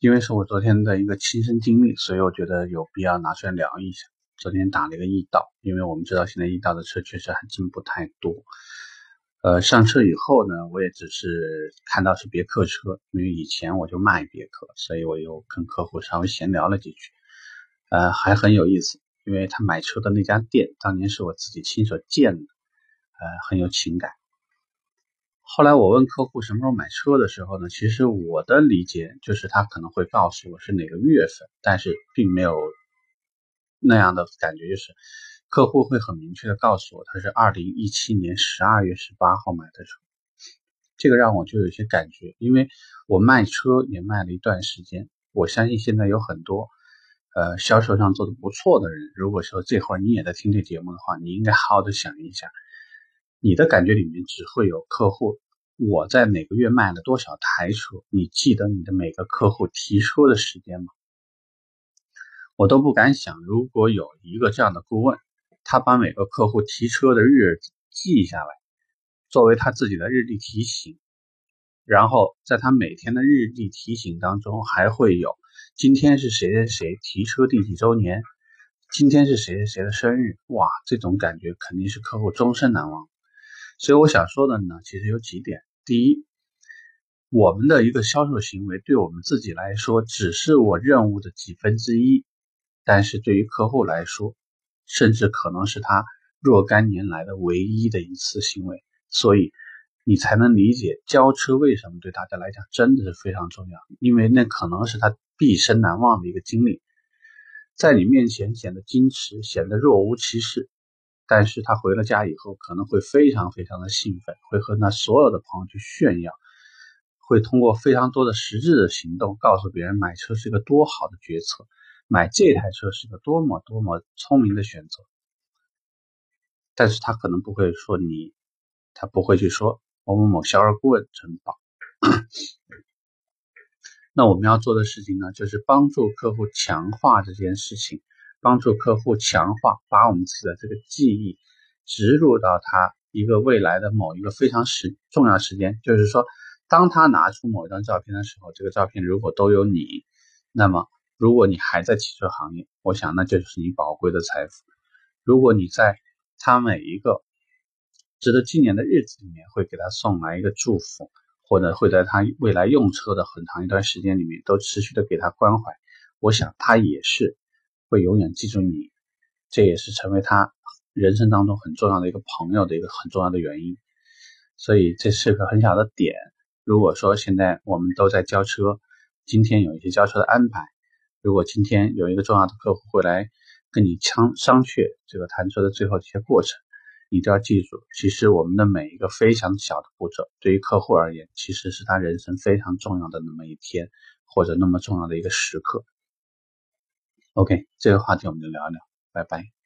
因为是我昨天的一个亲身经历，所以我觉得有必要拿出来聊一下。昨天打了一个易到，因为我们知道现在易到的车确实还真不太多。呃，上车以后呢，我也只是看到是别克车，因为以前我就卖别克，所以我又跟客户稍微闲聊了几句。呃，还很有意思，因为他买车的那家店当年是我自己亲手建的，呃，很有情感。后来我问客户什么时候买车的时候呢？其实我的理解就是他可能会告诉我是哪个月份，但是并没有那样的感觉，就是客户会很明确的告诉我他是二零一七年十二月十八号买的车。这个让我就有些感觉，因为我卖车也卖了一段时间，我相信现在有很多呃销售上做的不错的人，如果说这会儿你也在听这节目的话，你应该好好的想一下。你的感觉里面只会有客户，我在哪个月卖了多少台车？你记得你的每个客户提车的时间吗？我都不敢想，如果有一个这样的顾问，他把每个客户提车的日子记下来，作为他自己的日历提醒，然后在他每天的日历提醒当中还会有今天是谁谁谁提车第几周年，今天是谁谁谁的生日，哇，这种感觉肯定是客户终身难忘。所以我想说的呢，其实有几点。第一，我们的一个销售行为对我们自己来说只是我任务的几分之一，但是对于客户来说，甚至可能是他若干年来的唯一的一次行为。所以你才能理解交车为什么对大家来讲真的是非常重要，因为那可能是他毕生难忘的一个经历，在你面前显得矜持，显得若无其事。但是他回了家以后，可能会非常非常的兴奋，会和那所有的朋友去炫耀，会通过非常多的实质的行动告诉别人买车是一个多好的决策，买这台车是个多么多么聪明的选择。但是他可能不会说你，他不会去说某某某销售顾问真棒。那我们要做的事情呢，就是帮助客户强化这件事情。帮助客户强化，把我们自己的这个记忆植入到他一个未来的某一个非常时重要时间，就是说，当他拿出某一张照片的时候，这个照片如果都有你，那么如果你还在汽车行业，我想那就是你宝贵的财富。如果你在他每一个值得纪念的日子里面，会给他送来一个祝福，或者会在他未来用车的很长一段时间里面都持续的给他关怀，我想他也是。会永远记住你，这也是成为他人生当中很重要的一个朋友的一个很重要的原因。所以这是个很小的点。如果说现在我们都在交车，今天有一些交车的安排，如果今天有一个重要的客户会来跟你商商榷这个谈车的最后这些过程，你都要记住，其实我们的每一个非常小的步骤，对于客户而言，其实是他人生非常重要的那么一天，或者那么重要的一个时刻。OK，这个话题我们就聊一聊，拜拜。